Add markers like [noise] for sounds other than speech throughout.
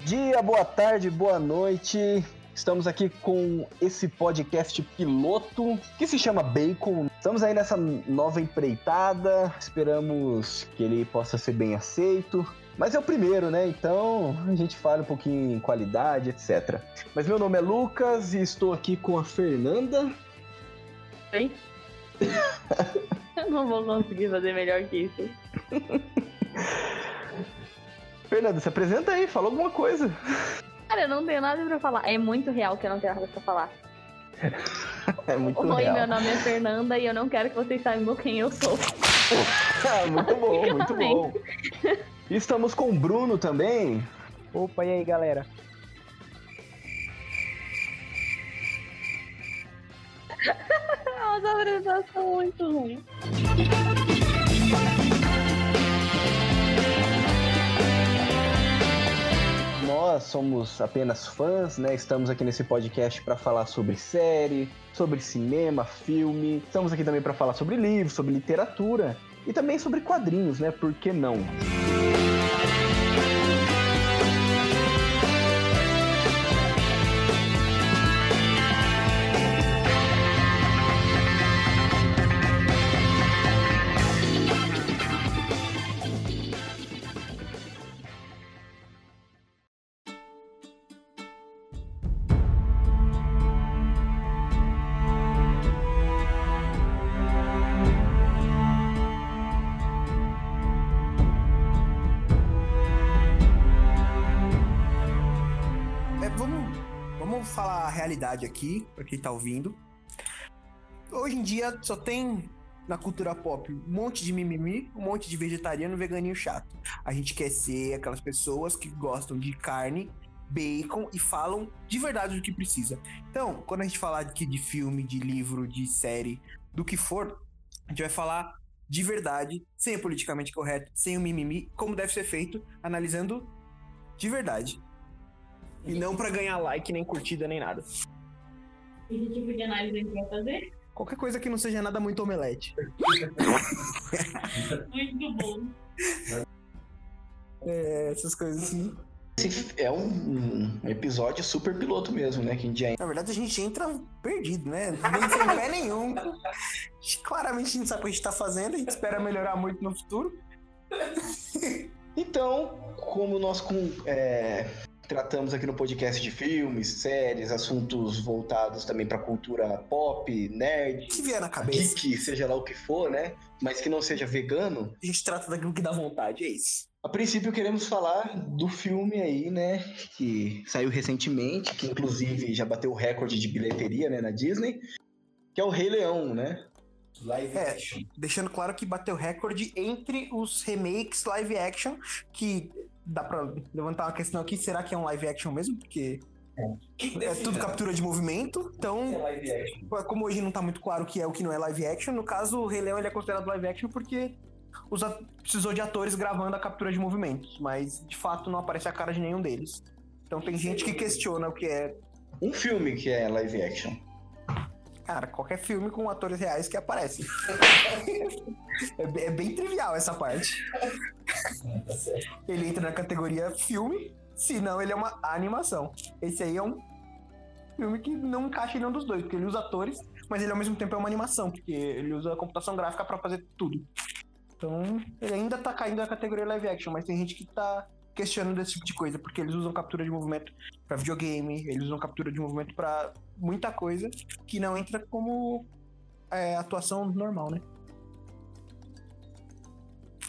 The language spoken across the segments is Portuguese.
dia, boa tarde, boa noite. Estamos aqui com esse podcast piloto que se chama Bacon. Estamos aí nessa nova empreitada, esperamos que ele possa ser bem aceito. Mas é o primeiro, né? Então a gente fala um pouquinho em qualidade, etc. Mas meu nome é Lucas e estou aqui com a Fernanda. Oi? [laughs] Eu não vou conseguir fazer melhor que isso. [laughs] Fernanda, se apresenta aí, fala alguma coisa. Cara, eu não tenho nada pra falar. É muito real que eu não tenho nada pra falar. É muito Oi, real. meu nome é Fernanda e eu não quero que vocês saibam quem eu sou. Ah, muito bom, [laughs] muito bom. Estamos com o Bruno também. Opa, e aí, galera? [laughs] Nossa, a apresentação é muito ruim. Nós somos apenas fãs, né? Estamos aqui nesse podcast para falar sobre série, sobre cinema, filme. Estamos aqui também para falar sobre livros, sobre literatura e também sobre quadrinhos, né? Por que não? É, aqui, pra quem tá ouvindo. Hoje em dia só tem na cultura pop um monte de mimimi, um monte de vegetariano, veganinho chato. A gente quer ser aquelas pessoas que gostam de carne, bacon e falam de verdade do que precisa. Então, quando a gente falar aqui de filme, de livro, de série, do que for, a gente vai falar de verdade, sem o politicamente correto, sem o mimimi, como deve ser feito, analisando de verdade. E não pra ganhar like, nem curtida, nem nada. E que tipo de análise a gente vai fazer? Qualquer coisa que não seja nada muito omelete. Muito bom. É, essas coisas assim. Esse é um, um episódio super piloto mesmo, né? Que a gente já Na verdade, a gente entra perdido, né? Nem sem pé nenhum. Claramente a gente sabe o que a gente tá fazendo, a gente espera melhorar muito no futuro. Então, como nós com- é, tratamos aqui no podcast de filmes, séries, assuntos voltados também para cultura pop, nerd, que vier na cabeça, geek, seja lá o que for, né? Mas que não seja vegano. a gente trata daquilo que dá vontade, é isso. A princípio queremos falar do filme aí, né? Que saiu recentemente, que inclusive já bateu o recorde de bilheteria, né, na Disney, que é o Rei Leão, né? Live É, deixando claro que bateu recorde entre os remakes live action, que dá pra levantar uma questão aqui, será que é um live action mesmo? Porque é tudo captura de movimento, então como hoje não tá muito claro o que é o que não é live action, no caso o Rei Leão ele é considerado live action porque os precisou de atores gravando a captura de movimentos, mas de fato não aparece a cara de nenhum deles. Então tem gente que questiona o que é, Um filme que é live action. cara, qualquer filme com atores reais que aparecem. [laughs] é, be- é bem trivial essa parte. Ele entra na categoria filme, se não ele é uma animação. Esse aí é um filme que não encaixa em nenhum dos dois, porque ele usa atores, mas ele ao mesmo tempo é uma animação, porque ele usa computação gráfica pra fazer tudo. Então, ele ainda tá caindo na categoria live action, mas tem gente que tá questionando esse tipo de coisa, porque eles usam captura de movimento pra videogame, eles usam captura de movimento pra muita coisa que não entra como é, atuação normal, né?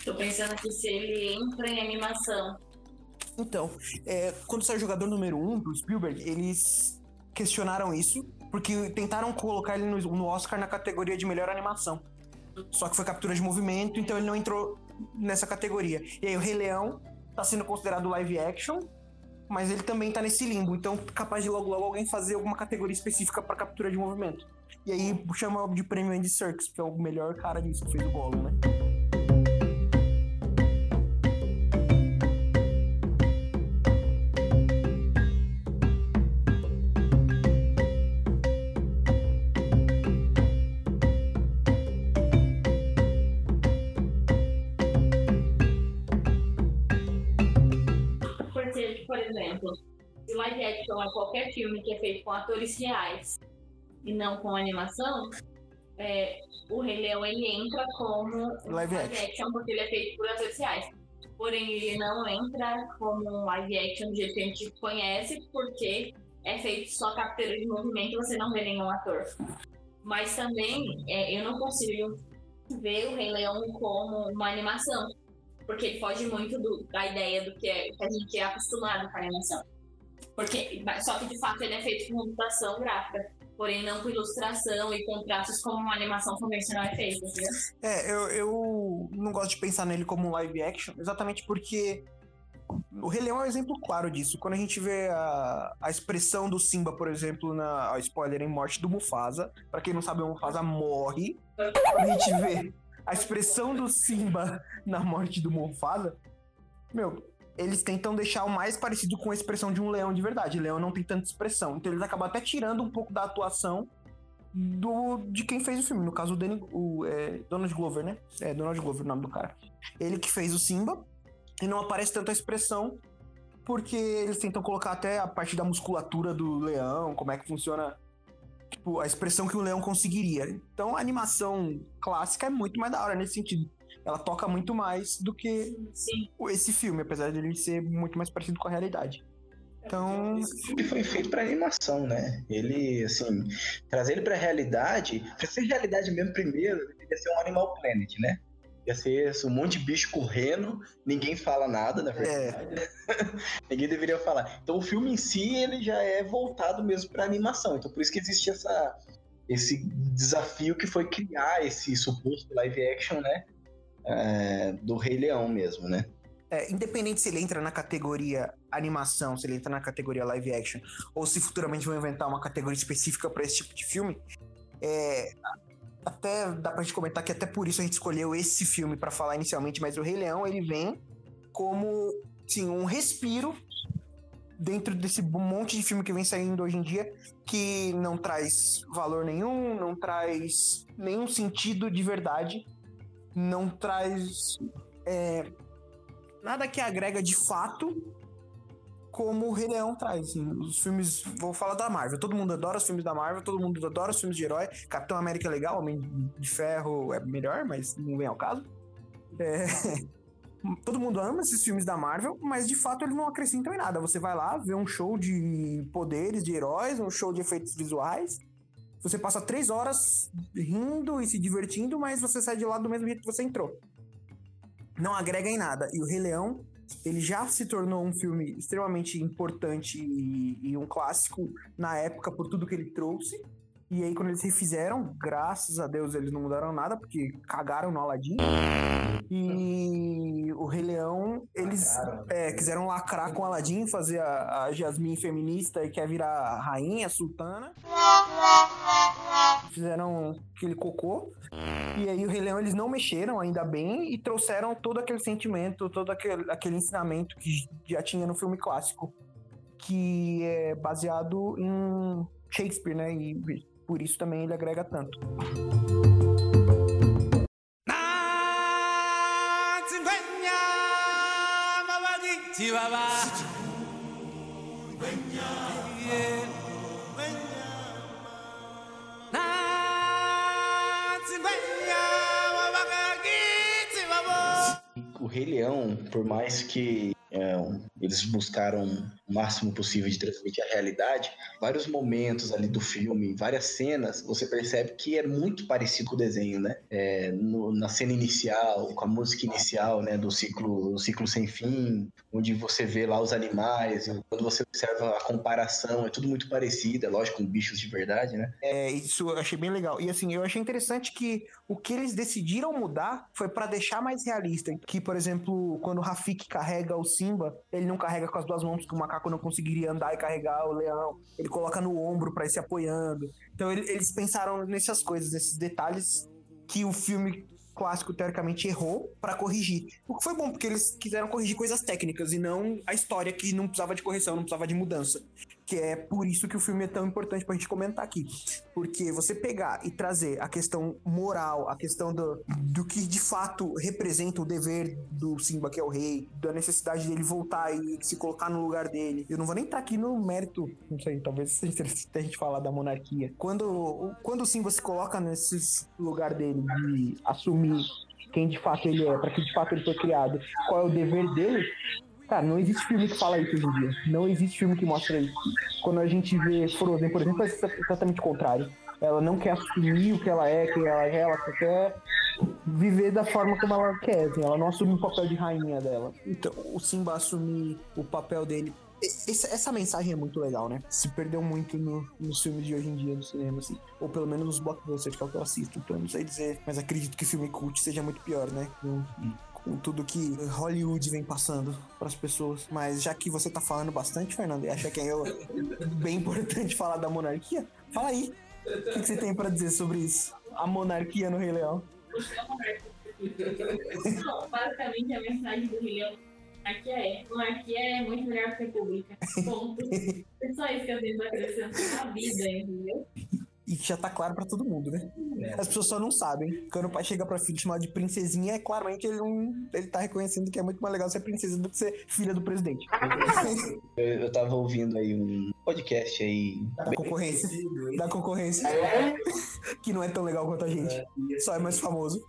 Tô pensando que se ele entra em animação. Então, é, quando saiu o jogador número 1 um, do Spielberg, eles questionaram isso, porque tentaram colocar ele no, no Oscar na categoria de melhor animação. Só que foi captura de movimento, então ele não entrou nessa categoria. E aí o Rei Leão tá sendo considerado live action, mas ele também tá nesse limbo, então capaz de logo logo alguém fazer alguma categoria específica pra captura de movimento. E aí chama de prêmio Andy Serkis, que é o melhor cara disso que fez o Gollum, né? Live action é qualquer filme que é feito com atores reais e não com animação, é, o Rei Leão ele entra como Live action. porque ele é feito por atores reais. Porém, ele não entra como um live action do jeito que a gente conhece, porque é feito só captura de movimento e você não vê nenhum ator. Mas também é, eu não consigo ver o Rei Leão como uma animação, porque ele foge muito do- da ideia do que, é, que a gente é acostumado com a animação. Porque, só que de fato ele é feito com computação gráfica, porém não com ilustração e com traços como uma animação convencional é feita, entendeu? É, eu, eu não gosto de pensar nele como um live action, exatamente porque o Rei Leão é um exemplo claro disso. Quando a gente vê a, a expressão do Simba, por exemplo, na spoiler em morte do Mufasa, pra quem não sabe, o Mufasa morre. Quando a gente vê a expressão do Simba na morte do Mufasa, meu, eles tentam deixar o mais parecido com a expressão de um leão de verdade. Leão não tem tanta expressão, então eles acabam até tirando um pouco da atuação do, de quem fez o filme. No caso, o, Danny, o é, Donald Glover, né? É, Donald Glover o nome do cara. Ele que fez o Simba. E não aparece tanto a expressão, porque eles tentam colocar até a parte da musculatura do leão, como é que funciona tipo, a expressão que o leão conseguiria. Então a animação clássica é muito mais da hora nesse sentido. Ela toca muito mais do que Sim. esse filme, apesar de ele ser muito mais parecido com a realidade. Então, Esse filme foi feito pra animação, né? Ele, assim, trazer ele pra realidade, pra ser realidade mesmo primeiro, deveria ser um Animal Planet, né? Ia ser um monte de bicho correndo, ninguém fala nada, na verdade. [laughs] ninguém deveria falar. Então o filme em si, ele já é voltado mesmo pra animação. Então por isso que existe essa, esse desafio que foi criar esse suposto live action, né? É, do Rei Leão mesmo, né? É, independente se ele entra na categoria animação, se ele entra na categoria live action, ou se futuramente vão inventar uma categoria específica para esse tipo de filme, é, até dá pra gente comentar que até por isso a gente escolheu esse filme para falar inicialmente, mas o Rei Leão ele vem como sim, um respiro dentro desse monte de filme que vem saindo hoje em dia que não traz valor nenhum, não traz nenhum sentido de verdade, não traz é, nada que agrega de fato como o Rei Leão traz. assim. Os filmes, vou falar da Marvel, todo mundo adora os filmes da Marvel, todo mundo adora os filmes de herói. Capitão América é legal, Homem de Ferro é melhor, mas não vem ao caso. É, [laughs] Todo mundo ama esses filmes da Marvel, mas de fato eles não acrescentam em nada. Você vai lá, vê um show de poderes, de heróis, um show de efeitos visuais. Você passa três horas rindo e se divertindo, mas você sai de lá do mesmo jeito que você entrou. Não agrega em nada. E o Rei Leão, ele já se tornou um filme extremamente importante e, e um clássico na época por tudo que ele trouxe. E aí, quando eles refizeram, graças a Deus eles não mudaram nada, porque cagaram no Aladdin. E o Rei Leão, eles é, quiseram lacrar com o Aladdin, fazer a, a Jasmine feminista e quer virar rainha, sultana. Fizeram aquele cocô. E aí o Rei Leão eles não mexeram, ainda bem, e trouxeram todo aquele sentimento, todo aquele, aquele ensinamento que já tinha no filme clássico. Que é baseado em Shakespeare, né? E por isso também ele agrega tanto. O Rei Leão, por mais que é, eles buscaram o máximo possível de transmitir a realidade, vários momentos ali do filme, várias cenas, você percebe que é muito parecido com o desenho, né? É, no- na cena inicial, com a música inicial, né, do ciclo, do ciclo sem fim, onde você vê lá os animais, quando você observa a comparação, é tudo muito parecido, é lógico, com bichos de verdade, né? É, isso eu achei bem legal. E assim, eu achei interessante que o que eles decidiram mudar foi pra deixar mais realista. Que, por exemplo, quando o Rafik carrega o Simba, ele não carrega com as duas mãos, porque o macaco não conseguiria andar e carregar o leão. Ele coloca no ombro pra ir se apoiando. Então ele- eles pensaram nessas coisas, nesses detalhes que o filme clássico teoricamente errou pra corrigir. O que foi bom, porque eles quiseram corrigir coisas técnicas e não a história que não precisava de correção, não precisava de mudança. Que é por isso que o filme é tão importante pra gente comentar aqui. Porque você pegar e trazer a questão moral, a questão do, do que de fato representa o dever do Simba, que é o rei, da necessidade dele voltar e se colocar no lugar dele. Eu não vou nem estar aqui no mérito, não sei, talvez [laughs] seja interessante a gente falar da monarquia. Quando, quando o Simba se coloca nesse lugar dele de assumir quem de fato ele é, para que de fato ele foi criado, qual é o dever dele, Cara, não existe filme que fala isso hoje em dia. Não existe filme que mostra isso. Quando a gente vê Frozen, por exemplo, é exatamente o contrário. Ela não quer assumir o que ela é, quem ela é, ela só quer viver da forma como ela quer. Assim. Ela não assume o papel de rainha dela. Então, o Simba assumir o papel dele essa, mensagem é muito legal, né? Se perdeu muito no, nos filmes de hoje em dia no cinema, assim. Ou pelo menos nos blockbusters, que é o que eu assisto. Então, não sei dizer. Mas acredito que filme cult seja muito pior, né? Com tudo que Hollywood vem passando para as pessoas. Mas já que você tá falando bastante, Fernando, e acha que é [laughs] bem importante falar da monarquia, fala aí. O que, que você tem para dizer sobre isso? A monarquia no Rei Leão. Não, basicamente a mensagem do Rei Leão Monarquia é. Monarquia é muito melhor que república. Ponto. [laughs] é só isso que eu tenho pra acrescentar na vida, entendeu? E já tá claro pra todo mundo, né? É. As pessoas só não sabem. Quando o pai chega pra filha chamar de princesinha, é claramente ele, não, ele tá reconhecendo que é muito mais legal ser princesa do que ser filha do presidente. [laughs] eu, eu tava ouvindo aí um podcast aí. Da concorrência. Da concorrência. [laughs] que não é tão legal quanto a gente. Só é mais famoso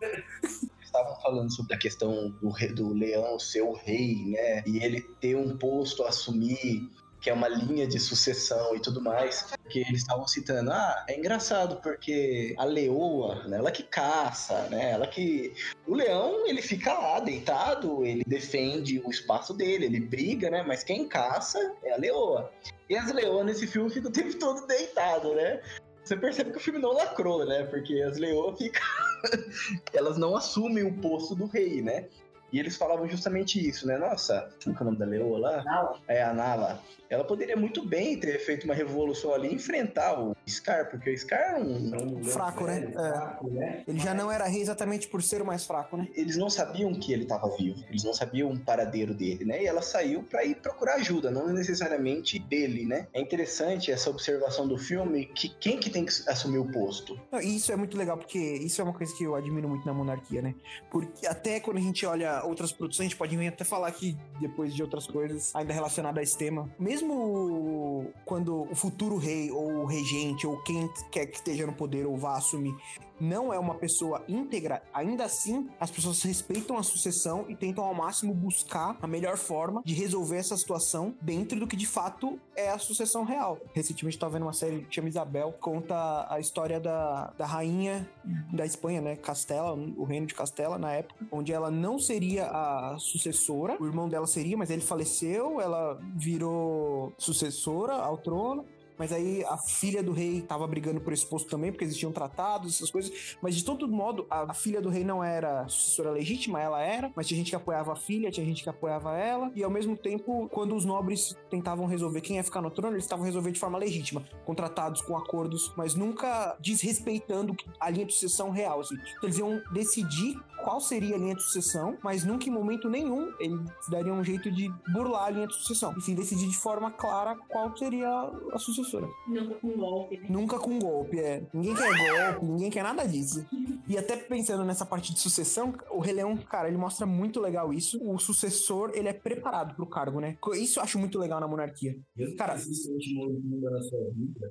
estavam falando sobre a questão do, do leão ser o rei, né? E ele ter um posto a assumir que é uma linha de sucessão e tudo mais, que eles estavam citando, ah, é engraçado porque a leoa, né, ela que caça, né, ela que... O leão, ele fica lá deitado, ele defende o espaço dele, ele briga, né, mas quem caça é a leoa. E as leoas nesse filme ficam o tempo todo deitado, né? Você percebe que o filme não lacrou, né? Porque as leoas ficam. [laughs] Elas não assumem o posto do rei, né? E eles falavam justamente isso, né? Nossa, como é o nome da leoa lá? Nala. É, a Nala ela poderia muito bem ter feito uma revolução ali e enfrentar o Scar, porque o Scar é um. É um fraco, né? É. Fraco, né? Ele já não era rei exatamente por ser o mais fraco, né? Eles não sabiam que ele estava vivo, eles não sabiam o paradeiro dele, né? E ela saiu para ir procurar ajuda, não necessariamente dele, né? É interessante essa observação do filme que quem que tem que assumir o posto. Isso é muito legal, porque isso é uma coisa que eu admiro muito na monarquia, né? Porque até quando a gente olha outras produções, a gente pode até falar aqui depois de outras coisas ainda relacionadas a esse tema. Mesmo quando o futuro rei ou regente ou quem quer que esteja no poder ou vá assumir não é uma pessoa íntegra, ainda assim as pessoas respeitam a sucessão e tentam ao máximo buscar a melhor forma de resolver essa situação dentro do que de fato é a sucessão real. Recentemente estava vendo uma série que chama Isabel, conta a história da, da rainha da Espanha, né, Castela, o reino de Castela na época, onde ela não seria a sucessora, o irmão dela seria, mas ele faleceu, ela virou sucessora ao trono mas aí a filha do rei tava brigando por esse posto também, porque existiam tratados, essas coisas. Mas de todo modo, a, filha do rei não era sucessora legítima, ela era, mas tinha gente que apoiava a filha, tinha gente que apoiava ela, e ao mesmo tempo, quando os nobres tentavam resolver quem ia ficar no trono, eles estavam resolvendo de forma legítima, com tratados, com acordos, mas nunca desrespeitando a linha de sucessão real, assim. Então, eles iam decidir qual seria a linha de sucessão, mas nunca em momento nenhum eles dariam um jeito de burlar a linha de sucessão. E sim decidir de forma clara qual seria a sucessora. Nunca com golpe. Né? Nunca com golpe, é. Ninguém quer golpe, ninguém quer nada disso. E até pensando nessa parte de sucessão, o Rei Leão, cara, ele mostra muito legal isso. O sucessor, ele é preparado pro cargo, né? Isso eu acho muito legal na monarquia. Cara,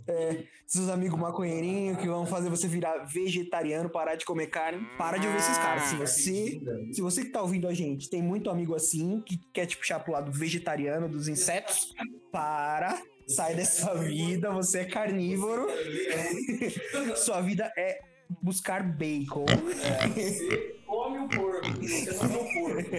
é, seus amigos maconheirinhos que vão fazer você virar vegetariano, parar de comer carne, para de ouvir esses caras. Se você, se você que tá ouvindo a gente tem muito amigo assim, que quer te puxar pro lado vegetariano dos insetos, para, sai dessa vida, você é carnívoro. [laughs] Sua vida é buscar bacon. É, [laughs] come o porco, você não o porco.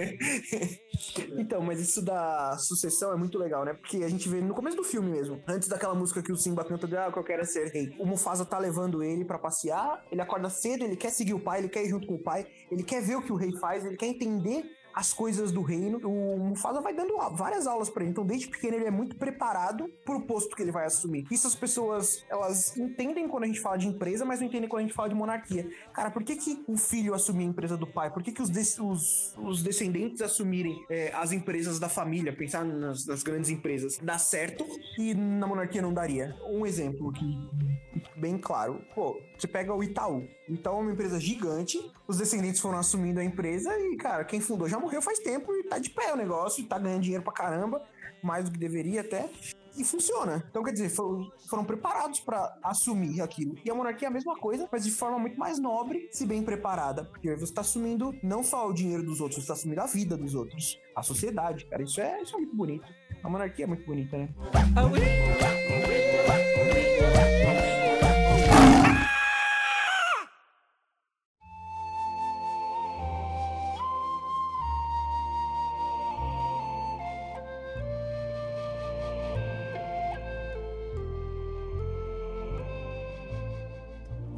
Então, mas isso da sucessão é muito legal, né? Porque a gente vê no começo do filme mesmo, antes daquela música que o Simba canta de ah, que eu quero ser rei. O Mufasa tá levando ele para passear, ele acorda cedo, ele quer seguir o pai, ele quer ir junto com o pai, ele quer ver o que o rei faz, ele quer entender as coisas do reino. O Mufasa vai dando várias aulas para ele. Então, desde pequeno, ele é muito preparado pro posto que ele vai assumir. Isso as pessoas, elas entendem quando a gente fala de empresa, mas não entendem quando a gente fala de monarquia. Cara, por que, que o filho assumir a empresa do pai? Por que, que os, os, os descendentes assumirem é, as empresas da família? Pensar nas, nas grandes empresas. Dá certo e na monarquia não daria. Um exemplo bem claro. Pô, você pega o Itaú. O Itaú é uma empresa gigante, os descendentes foram assumindo a empresa e, cara, quem fundou já morreu faz tempo e tá de pé o negócio, tá ganhando dinheiro pra caramba, mais do que deveria até e funciona. Então, quer dizer, foram, foram preparados para assumir aquilo. E a monarquia é a mesma coisa, mas de forma muito mais nobre, se bem preparada. Porque você está assumindo não só o dinheiro dos outros, você está assumindo a vida dos outros, a sociedade, cara. Isso é, isso é muito bonito. A monarquia é muito bonita, né?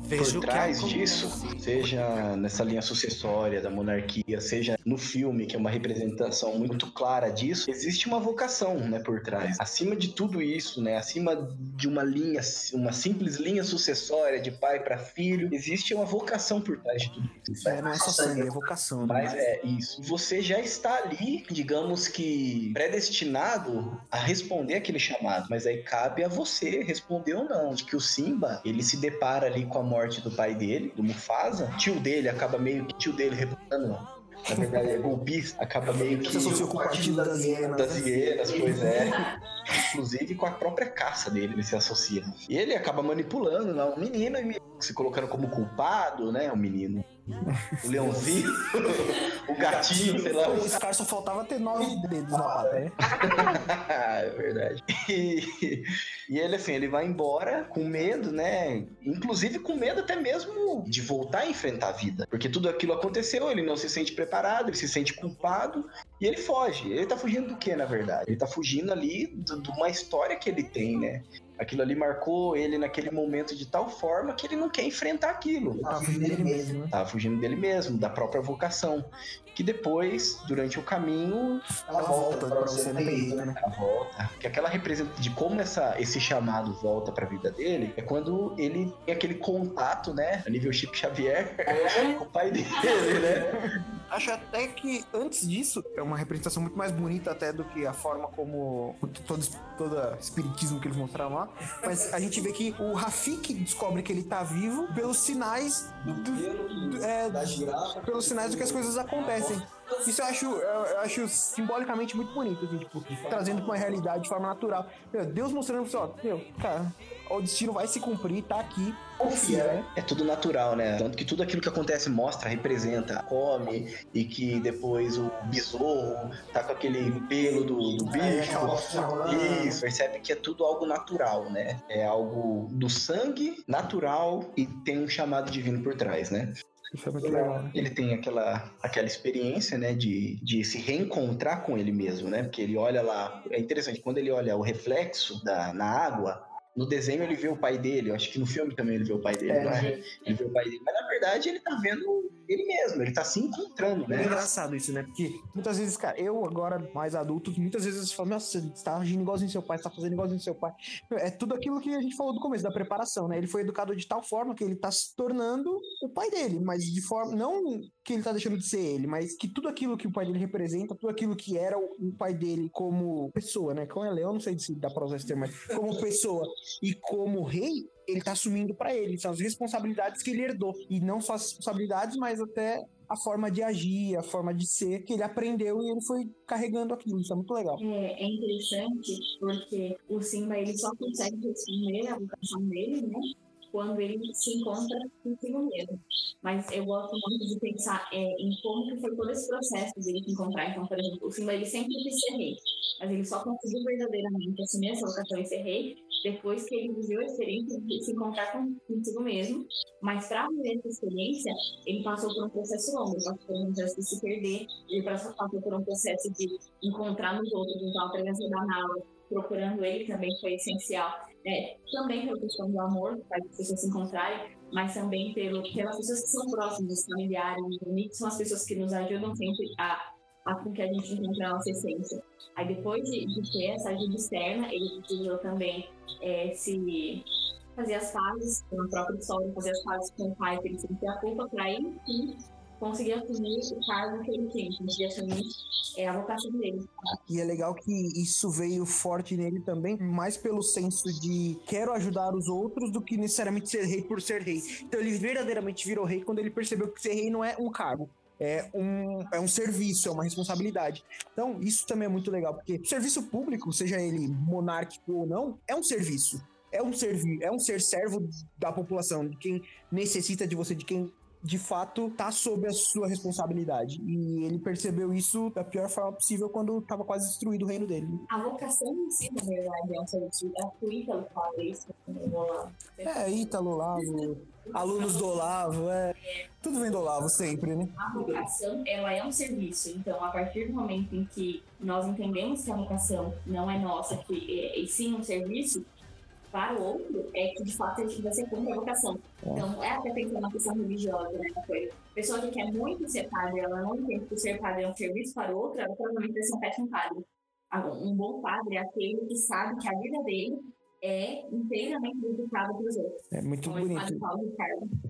Por trás disso, seja nessa linha sucessória da monarquia, seja no filme, que é uma representação muito clara disso, existe uma vocação, né, por trás. Acima de tudo isso, né, acima de uma linha, uma simples linha sucessória de pai para filho, existe uma vocação por trás de tudo isso. É, não é só sangue, é vocação. Né? Mas é isso. Você já está ali, digamos que predestinado a responder aquele chamado, mas aí cabe a você responder ou não. De que o Simba, ele se depara ali com a morte do pai dele, do Mufasa, tio dele acaba meio que tio dele reputando na verdade é golpista, acaba meio que. Se associou com o partido das hienas. Das hienas, pois é. [laughs] Inclusive com a própria caça dele, ele se associa. E ele acaba manipulando lá um menino e se colocando como culpado, né? O menino o leãozinho, [laughs] o gatinho, sei lá. O Scar só faltava ter nove dedos na pata, né? [laughs] é verdade. E, e, ele, assim, ele vai embora com medo, né? Inclusive com medo até mesmo de voltar a enfrentar a vida. Porque tudo aquilo aconteceu, ele não se sente preparado, ele se sente culpado e ele foge. Ele tá fugindo do que, na verdade? Ele tá fugindo ali de uma história que ele tem, né? Aquilo ali marcou ele naquele momento de tal forma que ele não quer enfrentar aquilo. Tava fugindo dele mesmo. Né? Tava fugindo dele mesmo, da própria vocação. Que depois, durante o caminho, ela, ela volta para você na né? Ela volta. Que aquela representa de como essa, esse chamado volta para a vida dele é quando ele tem aquele contato, né, a nível Chip Xavier, é. [laughs] com o pai dele, né? Acho até que antes disso é uma representação muito mais bonita até do que a forma como todo, todo espiritismo que eles mostraram lá. Mas a gente vê que o Rafik descobre que ele tá vivo pelos sinais do, do, é, da girafa, pelos sinais do que as coisas acontecem. Isso eu acho, eu acho simbolicamente muito bonito, assim, tipo, trazendo pra uma realidade de forma natural. Meu, Deus mostrando só, meu, cara, o destino vai se cumprir, tá aqui. Confia, né? É tudo natural, né? Tanto que tudo aquilo que acontece mostra, representa, come, e que depois o besouro tá com aquele pelo do, do é, bicho. Isso, percebe que é tudo algo natural, né? É algo do sangue natural e tem um chamado divino por trás, né? Isso é muito legal. Né? Ele tem aquela, aquela experiência, né, de, de se reencontrar com ele mesmo, né? Porque ele olha lá. É interessante, quando ele olha o reflexo da, na água, no desenho ele vê o pai dele, eu acho que no filme também ele vê o pai dele, é, né? Ele vê o pai dele, mas na verdade ele tá vendo ele mesmo, ele tá se encontrando, né? É engraçado isso, né? Porque muitas vezes, cara, eu agora mais adulto, muitas vezes eu falo, nossa, você tá agindo igualzinho seu pai, você tá fazendo igualzinho seu pai. É tudo aquilo que a gente falou do começo, da preparação, né? Ele foi educado de tal forma que ele tá se tornando o pai dele, mas de forma, não que ele tá deixando de ser ele, mas que tudo aquilo que o pai dele representa, tudo aquilo que era o, pai dele como pessoa, né? Como é leão, não sei se dá pra usar esse termo, mas como pessoa e como rei, ele tá assumindo para ele. São as responsabilidades que ele herdou. E não só as responsabilidades, mas até a forma de agir, a forma de ser, que ele aprendeu e ele foi carregando aquilo. Isso é muito legal. É, é interessante porque o Simba ele só consegue responder a vocação dele, né? quando ele se encontra consigo mesmo. Mas eu gosto muito de pensar é, em como que foi todo esse processo dele se encontrar. Então, por exemplo, o Simba ele sempre quis ser rei, mas ele só conseguiu verdadeiramente assumir essa vocação e ser rei depois que ele viveu a experiência de se encontrar consigo mesmo. Mas para viver essa experiência, ele passou por um processo longo, ele passou por um processo de se perder, ele passou por um processo de encontrar nos outros, então a presença da Nala, procurando ele também foi essencial. É, também pela questão do amor, faz as pessoas se encontrarem, mas também pelo, pelas pessoas que são próximas, os familiares, os amigos, são as pessoas que nos ajudam sempre a a com que a gente encontra a nossa essência. Aí depois de, de ter essa ajuda externa, ele precisou também é, se fazer as pazes com a própria história, fazer as pazes com o pai, que ele sentia a culpa, para aí sim conseguir assumir o cargo que ele tem, conseguir assumir é, a vocação dele. E é legal que isso veio forte nele também, mais pelo senso de quero ajudar os outros do que necessariamente ser rei por ser rei. Então ele verdadeiramente virou rei quando ele percebeu que ser rei não é um cargo, é um, é um serviço, é uma responsabilidade. Então, isso também é muito legal, porque o serviço público, seja ele monárquico ou não, é um serviço. É um, servir, é um ser servo da população, de quem necessita de você, de quem de fato tá sob a sua responsabilidade. E ele percebeu isso da pior forma possível quando tava quase destruído o reino dele. A vocação em si, na verdade, é um serviço. É o Ítalo fala isso É, Ítalo, Olavo, alunos do Olavo, é. Tudo vem do Olavo sempre, né? A vocação, ela é um serviço. Então, a partir do momento em que nós entendemos que a vocação não é nossa, que é, e sim um serviço, para o outro é que de fato você cumpre a vocação. É. Então, é até pensando na questão religiosa, né? A pessoa que quer muito ser padre, ela não entende que ser padre é um serviço para o outro, ela provavelmente vai ser um péssimo padre. Um bom padre é aquele que sabe que a vida dele é inteiramente dedicada para os outros. É muito Como bonito.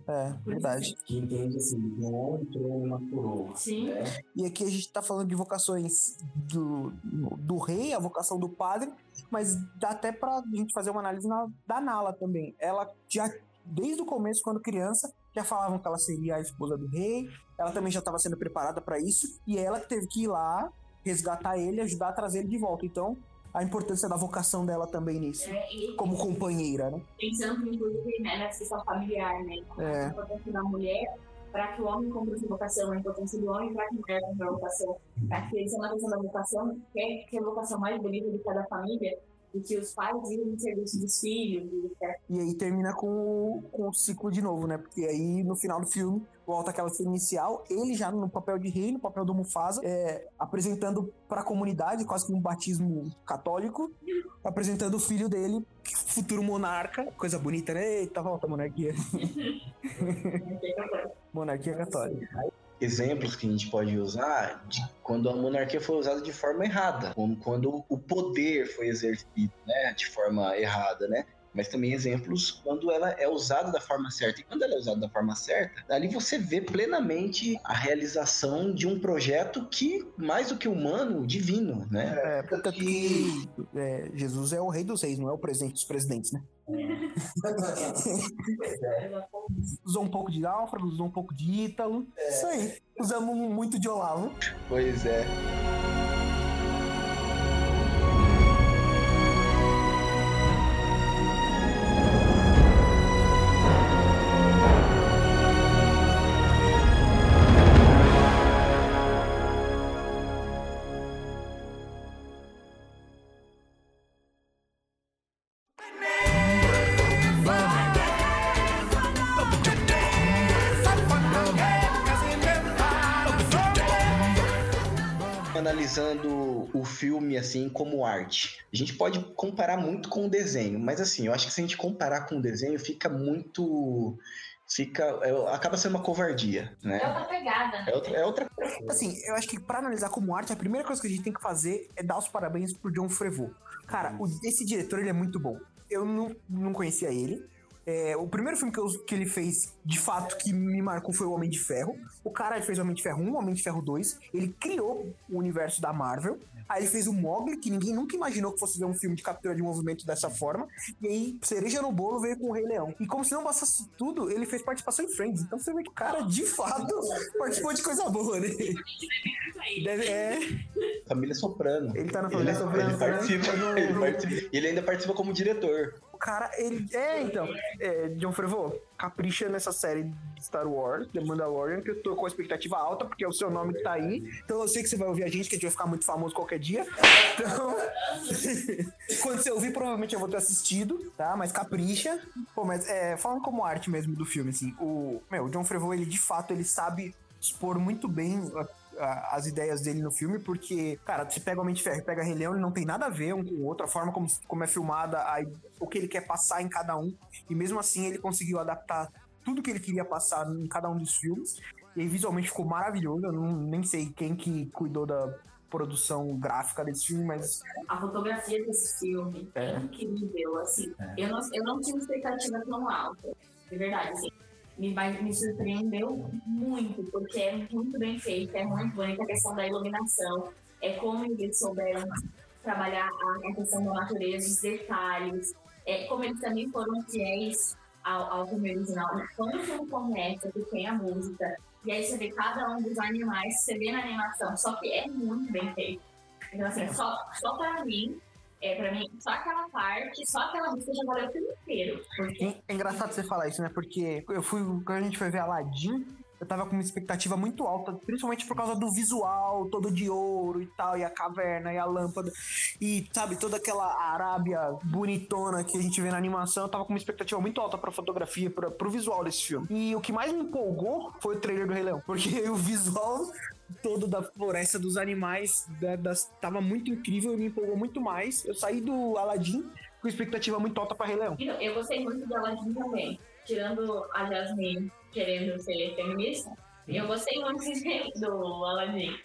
É, verdade. Que entende assim, não entrou uma coroa. Sim. Né? E aqui a gente está falando de vocações do, do rei, a vocação do padre, mas dá até para a gente fazer uma análise na, da Nala também. Ela já, desde o começo, quando criança, já falavam que ela seria a esposa do rei, ela também já estava sendo preparada para isso, e ela que teve que ir lá resgatar ele, ajudar a trazer ele de volta. Então, a importância da vocação dela também nisso, é, como companheira, né? Pensando, inclusive, né, nessa questão familiar, né? É. A importância da mulher para que o homem cumpra sua vocação, a importância do homem para que a mulher cumpra a vocação. Para que isso é uma questão da vocação, que é, que é a vocação mais bonita de cada família, e que os pais vivem no serviço dos filhos. E aí termina com o, com o ciclo de novo, né? Porque aí no final do filme volta aquela cena inicial, ele já no papel de rei, no papel do Mufasa, é, apresentando para a comunidade, quase que um batismo católico, apresentando o filho dele, futuro monarca. Coisa bonita, né? Eita, volta, monarquia. [laughs] [laughs] monarquia católica exemplos que a gente pode usar de quando a monarquia foi usada de forma errada, como quando o poder foi exercido, né, de forma errada, né? Mas também exemplos quando ela é usada da forma certa. E quando ela é usada da forma certa, ali você vê plenamente a realização de um projeto que, mais do que humano, divino, né? É, tanto que é, Jesus é o rei dos reis, não é o presidente dos presidentes, né? [laughs] usou um pouco de náufrago, usou um pouco de Ítalo. É. Isso aí. Usamos muito de Olavo. Pois é. Analisando o filme assim como arte. A gente pode comparar muito com o desenho, mas assim, eu acho que se a gente comparar com o desenho, fica muito fica é, acaba sendo uma covardia, né? É outra pegada. É outra, é outra... Assim, eu acho que para analisar como arte, a primeira coisa que a gente tem que fazer é dar os parabéns pro John Frevaux. Cara, o, esse diretor ele é muito bom. Eu não, não conhecia ele. É, o primeiro filme que, eu, que, ele fez, de fato, que me marcou foi O Homem de Ferro. O cara fez O Homem de Ferro 1, O Homem de Ferro 2. Ele criou o universo da Marvel. Aí ele fez o Mogli, que ninguém nunca imaginou que fosse ver um filme de captura de movimento dessa forma. E aí, cereja no bolo, veio com o Rei Leão. E como se não bastasse tudo, ele fez participação em Friends. Então você vê que o cara, de fato, [laughs] participou de coisa boa, né? Deve, é. Família Soprano. Ele tá na Família ele, Soprano. [laughs] Ele participa, ele participa, ele ainda participa como diretor cara, ele. É, então. É, John Favreau, capricha nessa série de Star Wars, The Mandalorian, que eu tô com a expectativa alta, porque é o seu nome que tá aí. Então eu sei que você vai ouvir a gente, que a gente vai ficar muito famoso qualquer dia. Então. [laughs] quando você ouvir, provavelmente eu vou ter assistido, tá? Mas capricha. Pô, mas é, falando como arte mesmo do filme, assim, o. Meu, o John Favreau, ele de fato, ele sabe expor muito bem as ideias dele no filme, porque, cara, você pega o Homem de Ferro e pega Rei Leão, ele não tem nada a ver um com o outro, a forma como, como é filmada, a, o que ele quer passar em cada um, e mesmo assim ele conseguiu adaptar tudo que ele queria passar em cada um dos filmes. E aí, visualmente ficou maravilhoso. Eu não, nem sei quem que cuidou da produção gráfica desse filme, mas A fotografia desse filme é, É. incrível, assim. É. Eu, não, eu não tinha expectativa tão alta, de verdade, assim. Me, me surpreendeu muito, porque é muito bem feito, é muito bonita a questão da iluminação, é como eles souberam trabalhar a, questão da natureza, os detalhes, é como eles também foram fiéis ao, ao filme original. Quando o filme começa, que tem a música, e aí você vê cada um dos animais, você vê na animação, só que é muito bem feito. Então, assim, só, só pra mim, é, pra mim, só aquela parte, só aquela música já valeu o filme inteiro. Porque É engraçado você falar isso, né? Porque eu fui, quando a gente foi ver Aladdin, eu tava com uma expectativa muito alta, principalmente por causa do visual, todo de ouro e tal, e a caverna e a lâmpada, e sabe, toda aquela Arábia bonitona que a gente vê na animação. Eu tava com uma expectativa muito alta pra fotografia, pra, pro visual desse filme. E o que mais me empolgou foi o trailer do Rei Leão, porque [laughs] o visual todo da floresta dos animais da- das, tava muito incrível e me empolgou muito mais. Eu saí do Aladdin com expectativa muito alta pra Rei Leão. Então, eu gostei muito do Aladdin também. Tirando a Jasmine querendo ser feminista, eu gostei muito [laughs] do Aladdin.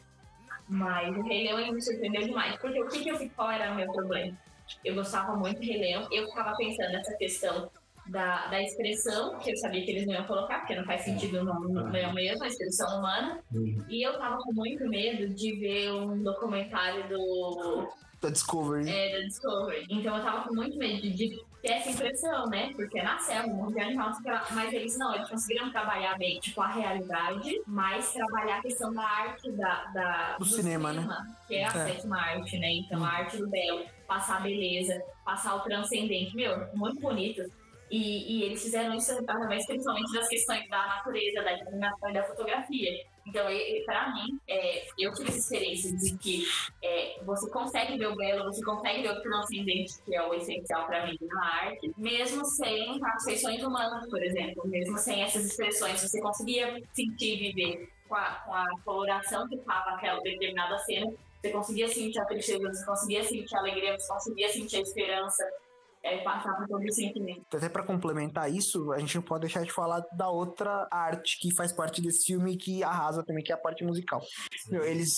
Mas o Rei Leão me surpreendeu demais. Porque o que, que eu? Qual era o meu problema? Eu gostava muito do Rei Leão. Eu ficava pensando nessa questão da, da expressão, que eu sabia que eles não iam colocar, porque não faz sentido no, no Leão mesmo, a expressão humana. E eu tava com muito medo de ver um documentário do Da Discovery. é, da Discovery. Então eu tava com muito medo de, de ter essa impressão, né? Porque é na selva, um monte de animal, mas eles não, eles conseguiram trabalhar bem, tipo, a realidade, mas trabalhar a questão da arte da, da- Do cinema, né? Que é a É. sétima arte, né? Então a arte do belo, passar a beleza, passar o transcendente, meu, muito bonito. E, e eles fizeram isso através principalmente das questões da natureza, da iluminação e da fotografia. Então, pra mim, é, eu tive essa experiência de que é, você consegue ver o belo, você consegue ver o transcendente, que é o essencial pra mim na arte, mesmo sem as feições humanas, por exemplo, mesmo sem essas expressões, você conseguia sentir viver com a, com a coloração que tava aquela determinada cena, você conseguia sentir a tristeza, você conseguia sentir a alegria, você conseguia sentir a esperança, é, passar por todo o sentimento. Até pra complementar isso, a gente não pode deixar de falar da outra arte que faz parte desse filme que arrasa também, que é a parte musical. Meu, eles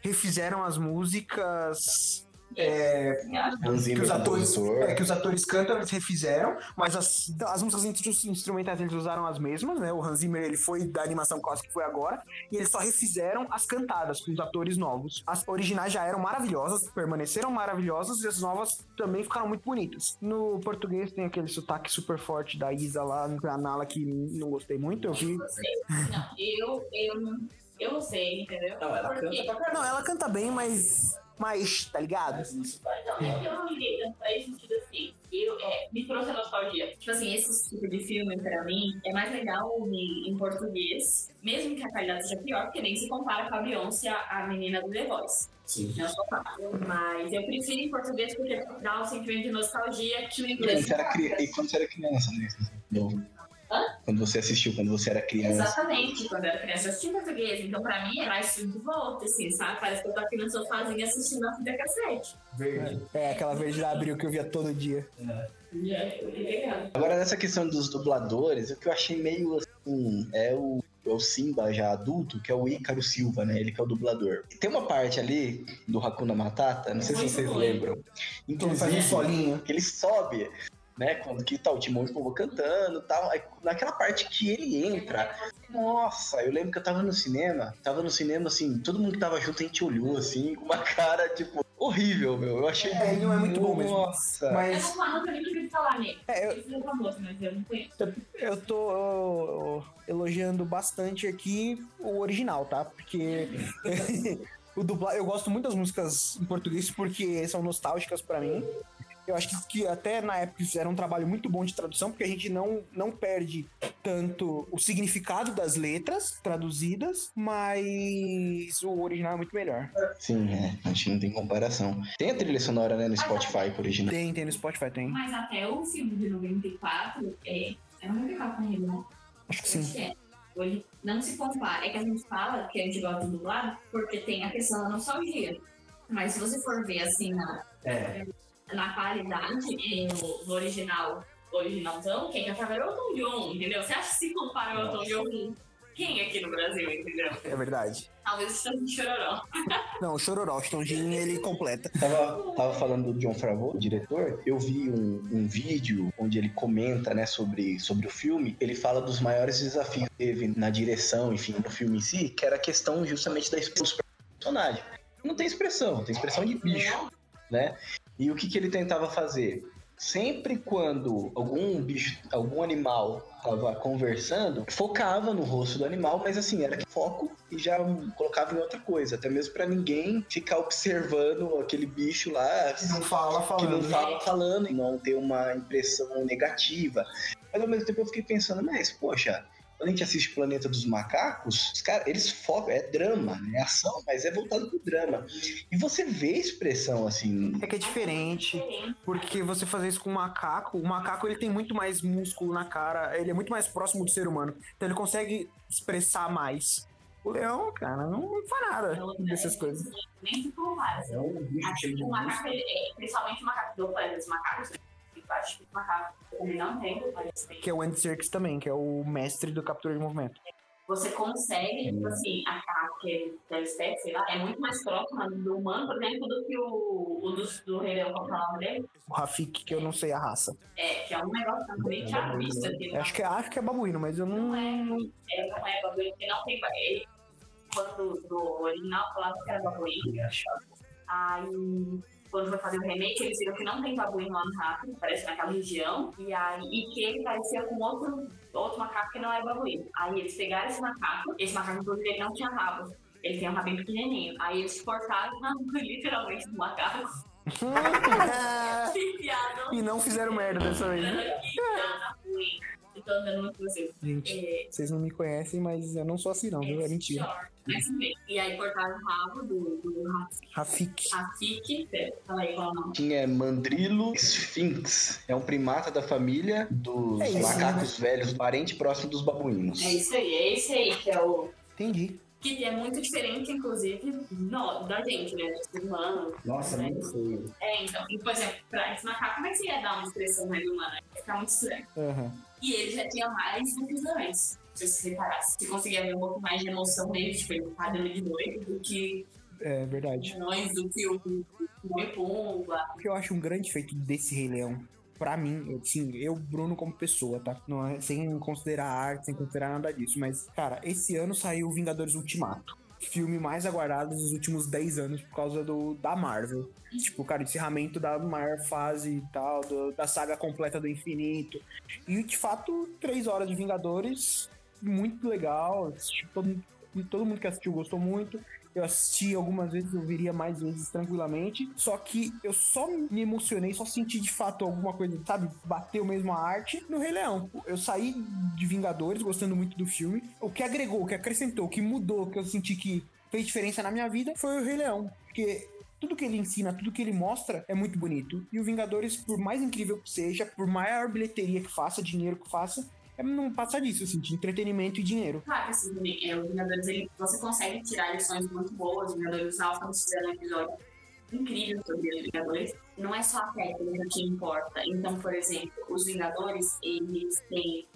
refizeram as músicas. Acho Que os, atores, é, que os atores cantam, eles refizeram, mas as, as músicas instru- instrumentais eles usaram as mesmas, né? O Hans Zimmer ele foi da animação clássica que foi agora, e eles só refizeram as cantadas com os atores novos. As originais já eram maravilhosas, permaneceram maravilhosas, e as novas também ficaram muito bonitas. No português tem aquele sotaque super forte da Isa lá no Granala que não gostei muito, eu vi. Não, eu, eu, não- eu não sei, entendeu? Não, ela Porque- canta. Não, ela canta bem, mas. Mas, tá ligado? Então, eu, eu não liguei tanto pra esse sentido assim. Eu, é, me trouxe a nostalgia. Tipo assim, esse tipo de filme, pra mim, é mais legal ouvir em português, mesmo que a qualidade seja pior, porque nem se compara com a Beyoncé, a, a menina do The Voice. Sim. Não sou fã. Mas eu prefiro em português porque dá um sentimento de nostalgia que o inglês. E quando você era criança, né? Novo. Hã? Quando você assistiu, quando você era criança. Exatamente, quando eu era criança eu assistia em português, então pra mim era isso de volta, assim, sabe? Parece que eu tô aqui no sofazinho assistindo a fita cassete. Verde. É, aquela verde da abril que eu via todo dia. É, fiquei ligado. Agora, nessa questão dos dubladores, o que eu achei meio assim, é o, é o Simba já adulto, que é o Ícaro Silva, né? Ele que é o dublador. E tem uma parte ali do Hakuna Matata, não sei se vocês bom. lembram. Então ele faz um Inclusive, solinho. que ele sobe, né? Quando que tá o Timão e o Pumba cantando e tal. Aí, naquela parte que ele entra, nossa, eu lembro que eu tava no cinema, tava no cinema assim, todo mundo que tava junto a gente olhou assim, com uma [laughs] cara, tipo, horrível, meu. Eu achei. É, não é muito bom mesmo. Nossa. Eu Mas não que falar nele. É, eu- Esse não é famoso, mas eu não conheço. eu tô elogiando bastante aqui o original, tá? Porque [laughs] o dublar, eu gosto muito das músicas em português porque são nostálgicas pra mim. Eu acho que, que até na época fizeram um trabalho muito bom de tradução, porque a gente não, não perde tanto o significado das letras traduzidas, mas o original é muito melhor. Sim, é, a gente não tem comparação. Tem a trilha sonora, né, no Spotify por original. Tem, tem no Spotify, tem. Mas até o filme de 94 é. É 94 ainda, né? Acho que sim. Acho que é. Ele não se compara. É que a gente fala que a gente gosta do dublado porque tem a questão da nostalgia. Mas se você for ver assim na, É. na qualidade e no, no original, originalzão, quem cantava era o Elton John, entendeu? Você acha que se compara ao Elton John Quem aqui no Brasil, entendeu? É verdade. Talvez o Chitãozinho Chororó. [laughs] Não, o Chororó, o Chitãozinho, ele completa. Tava, tava falando do John Favreau, o diretor. Eu vi um, um vídeo onde ele comenta, né, sobre, sobre o filme. Ele fala dos maiores desafios que teve na direção, enfim, no filme em si, que era a questão justamente da expressão do personagem. Não tem expressão, tem expressão de bicho, né? E o que, que ele tentava fazer? Sempre quando algum bicho, algum animal tava conversando, focava no rosto do animal, mas assim, era foco e já colocava em outra coisa, até mesmo para ninguém ficar observando aquele bicho lá Que não fala que falando. não fala falando e não ter uma impressão negativa. Mas ao mesmo tempo eu fiquei pensando, mas poxa, quando a gente assiste Planeta dos Macacos, os caras, eles focam, é drama, né? É ação, mas é voltado pro drama. E você vê expressão assim. É que é diferente, porque você fazer isso com um macaco, o macaco ele tem muito mais músculo na cara, ele é muito mais próximo do ser humano, então ele consegue expressar mais. O leão, cara, não faz nada dessas coisas. Nem se compara. É um de o macaco, principalmente o macaco do planeta dos macacos, eu acho que o macaco ele não tem, mas tem. Que é o Andy Serkis também, que é o mestre do captura de movimento. Você consegue, tipo assim, a cara que é da espécie, sei lá, é muito mais próxima do humano, por exemplo, do que o, o do, do Rei Leão, qual é o nome dele? O Rafik, que eu não sei a raça. É, que é um negócio eu visto aqui. Eu Acho que, é- acho que é babuíno, mas eu não. Não é, é, não é babuíno, porque não tem. Ele, quando do original falava que era babuíno, aí quando foi fazer o remake, eles viram que não tem babuíno lá no rápido, parece naquela região, e aí e que ele parecia com outro, outro macaco que não é babuíno. Aí eles pegaram esse macaco, esse macaco inclusive ele não tinha rabo. Ele tem um rabinho pequenininho. Aí eles cortaram na [laughs] literalmente do macaco [laughs] e enfiaram e não fizeram merda dessa vez. né? [laughs] enfiaram tô andando no Cruzeiro. Gente, É, vocês não me conhecem, mas eu não sou assim, não, viu? É mentira. Mas enfim. E aí cortaram o rabo do, do Rafik. Rafik. Pera, Fala aí qual é o nome. Tinha Mandrilo Sphinx. É um primata da família dos É isso, macacos velhos, parente próximo dos babuínos. É isso aí, é esse aí que é o. Entendi. Que é muito diferente, inclusive, no, da gente, né? Dos humanos. Nossa, né? muito feio. É, então. E, por exemplo, pra esse macaco, como é que você ia dar uma expressão mais humana? Ia ficar muito estranho. Aham. E ele já tinha mais do que os anões. Se você reparasse. Você conseguia ver um pouco mais de emoção nele, tipo, ele tá dando de noite, do que É os verdade. anões, do que o o Pumba. O que eu acho um grande feito desse Rei Leão, pra mim, eu, sim, eu, Bruno, como pessoa, tá? Não é, sem considerar arte, sem considerar nada disso. Mas, cara, esse ano saiu Vingadores Ultimato. Filme mais aguardado dos últimos 10 anos por causa do, da Marvel. Tipo, cara, encerramento da maior fase e tal, do- da saga completa do infinito. E, de fato, três horas de Vingadores, muito legal. assisti- Todo, todo mundo que assistiu gostou muito. Eu assisti algumas vezes, eu viria mais vezes tranquilamente. Só que eu só me emocionei, só senti de fato alguma coisa, sabe? Bateu mesmo a arte no Rei Leão. Eu saí de Vingadores gostando muito do filme. O que agregou, o que acrescentou, o que mudou, que eu senti que fez diferença na minha vida foi o Rei Leão. Porque tudo que ele ensina, tudo que ele mostra é muito bonito. E o Vingadores, por mais incrível que seja, por maior bilheteria que faça, dinheiro que faça, não passa disso, assim, de entretenimento e dinheiro. Claro que assim, também, é, o Vingadores, ele, você consegue tirar lições muito boas. Os Vingadores Alpha nos fizeram um episódio incrível sobre os Vingadores. Não é só a técnica que importa. Então, por exemplo, os Vingadores, eles têm,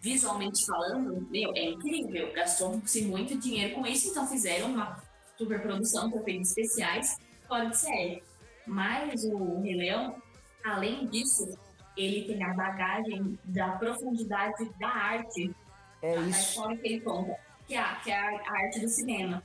visualmente falando, meu, é incrível. Gastou-se muito dinheiro com isso, então fizeram uma superprodução com efeitos especiais fora de série. Mas o Rei Leão, além disso, ele tem a bagagem da profundidade da arte É a isso. história que ele conta, que é, a, que é a, arte do cinema.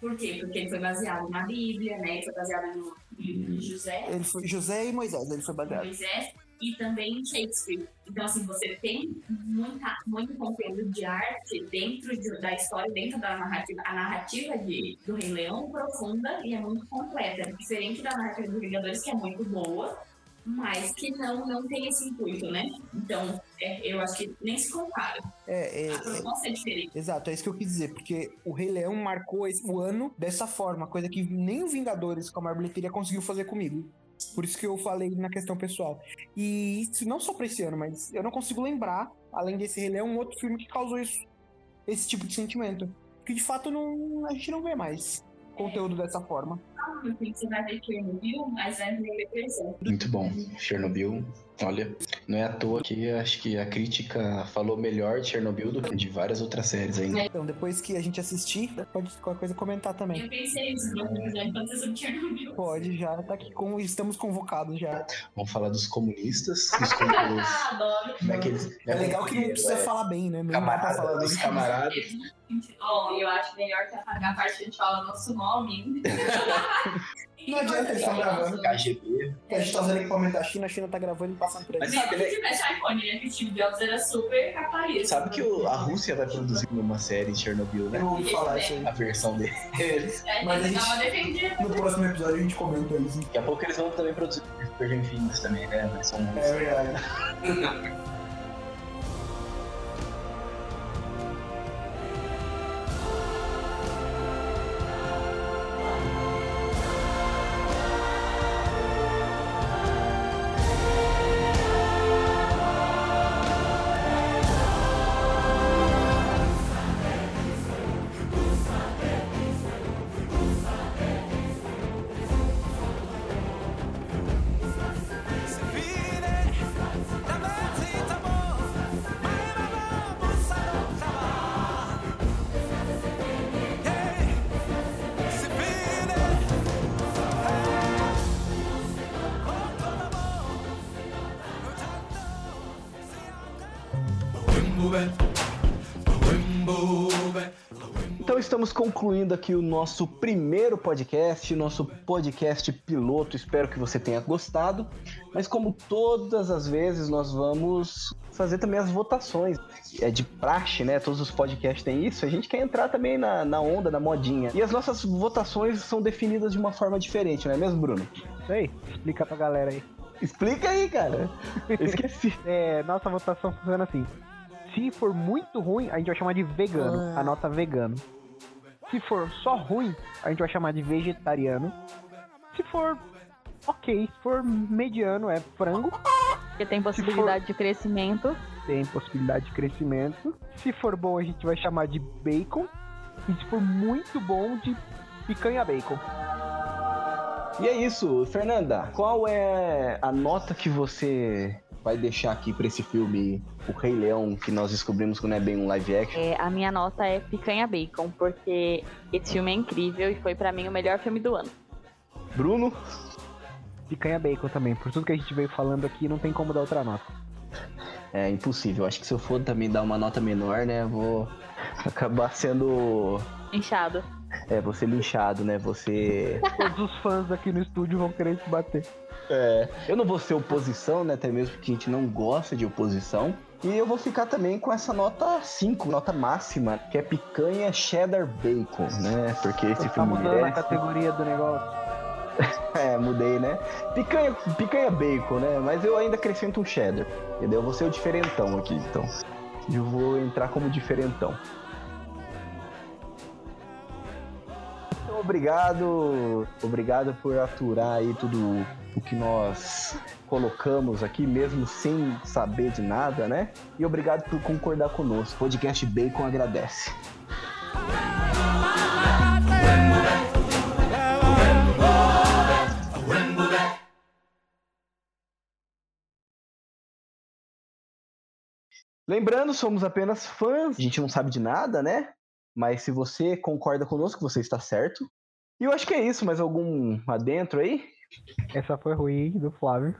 Por quê? Porque ele foi baseado na Bíblia, né? Ele foi baseado no de José, Ele foi José e Moisés, ele foi baseado. Moisés, e também Shakespeare. Então, assim, você tem muita, muito conteúdo de arte dentro de- da história, dentro da narrativa. A narrativa de, do Rei Leão profunda e é muito completa. Diferente da narrativa dos Vingadores, que é muito boa, mas que não, não tem esse intuito, né? Então, é, eu acho que nem se compara. É, é, A proposta é diferente. Exato, é isso que eu quis dizer, porque o Rei Leão marcou esse- o ano dessa forma, coisa que nem o Vingadores com a bilheteria conseguiu fazer comigo. Por isso que eu falei na questão pessoal. E isso não só pra esse ano, mas eu não consigo lembrar, além desse Rei Leão, um outro filme que causou isso, esse tipo de sentimento. Porque de fato não, a gente não vê mais conteúdo dessa forma. Você vai ver Chernobyl, mas é meio depressão. Muito bom. Chernobyl, olha, não é à toa que acho que a crítica falou melhor de Chernobyl do que de várias outras séries ainda. Então, depois que a gente assistir, pode qualquer coisa comentar também. Eu pensei isso, pode ser sobre Chernobyl. Pode, já tá aqui com. Estamos convocados já. Vamos falar dos comunistas, dos comunistas. [laughs] Ah, adoro. daqueles, É legal que não precisa é, falar bem, né? Não dá pra falar camaradas, bem. os camaradas. Ó, eu acho melhor que apagar a parte que a gente fala nosso nome. [laughs] Não adianta, eles estão gravando. KGB. A gente tá usando equipamento da China, a China tá gravando e passando pra Mas eles. sabe, Se né? tivesse iPhone, né? Que o Steve Jobs era super caparista. Sabe que o- a Rússia vai produzir uma série de Chernobyl, né? Eu ouvi falar isso aí. A versão deles. É, Mas a que gente-. No próximo episódio a gente comenta isso. Daqui a pouco eles vão também produzir Stranger Things também, né? Mas são É verdade. [laughs] estamos concluindo aqui o nosso primeiro podcast, nosso podcast piloto. Espero que você tenha gostado. Mas como todas as vezes, nós vamos fazer também as votações. É de praxe, né? Todos os podcasts têm isso. A gente quer entrar também na, na onda, na modinha. E as nossas votações são definidas de uma forma diferente, não é mesmo, Bruno? Isso aí, explica pra galera aí. Explica aí, cara. Eu esqueci. [laughs] É, nossa votação funciona assim. Se for muito ruim, a gente vai chamar de vegano. Ah. A nota vegano. Se for só ruim, a gente vai chamar de vegetariano. Se for ok, se for mediano, é frango. Porque tem possibilidade de crescimento. Tem possibilidade de crescimento. Se for bom, a gente vai chamar de bacon. E se for muito bom, de picanha bacon. E é isso, Fernanda. Qual é a nota que você vai deixar aqui pra esse filme O Rei Leão, que nós descobrimos que não é bem um live action? É, a minha nota é picanha bacon, porque esse filme é incrível e foi pra mim o melhor filme do ano. Bruno? Picanha bacon também. Por tudo que a gente veio falando aqui, não tem como dar outra nota. É impossível. Acho que se eu for também dar uma nota menor, né, eu vou [laughs] acabar sendo. Inchado. É, vou ser linchado, né? Você. Todos os fãs aqui no estúdio vão querer te bater. É. Eu não vou ser oposição, né? Até mesmo porque a gente não gosta de oposição. E eu vou ficar também com essa nota 5, nota máxima, que é picanha cheddar bacon, né? Porque esse Tá filme a merece. categoria do negócio. [laughs] É, mudei, né? Picanha, picanha bacon, né? Mas eu ainda acrescento um cheddar, entendeu? Eu vou ser o diferentão aqui, então. Eu vou entrar como diferentão. Então, obrigado, obrigado por aturar aí tudo o que nós colocamos aqui, mesmo sem saber de nada, né? E obrigado por concordar conosco. Podcast Bacon agradece. Lembrando, somos apenas fãs, a gente não sabe de nada, né? Mas se você concorda conosco, você está certo. E eu acho que é isso, mais algum adentro aí? Essa foi ruim do Flávio.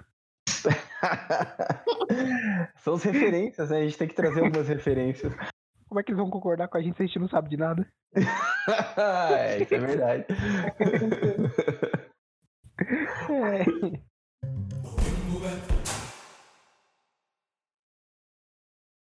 [laughs] São as referências, né? A gente tem que trazer algumas referências. Como é que eles vão concordar com a gente se a gente não sabe de nada? [laughs] é, isso é verdade. [laughs] É.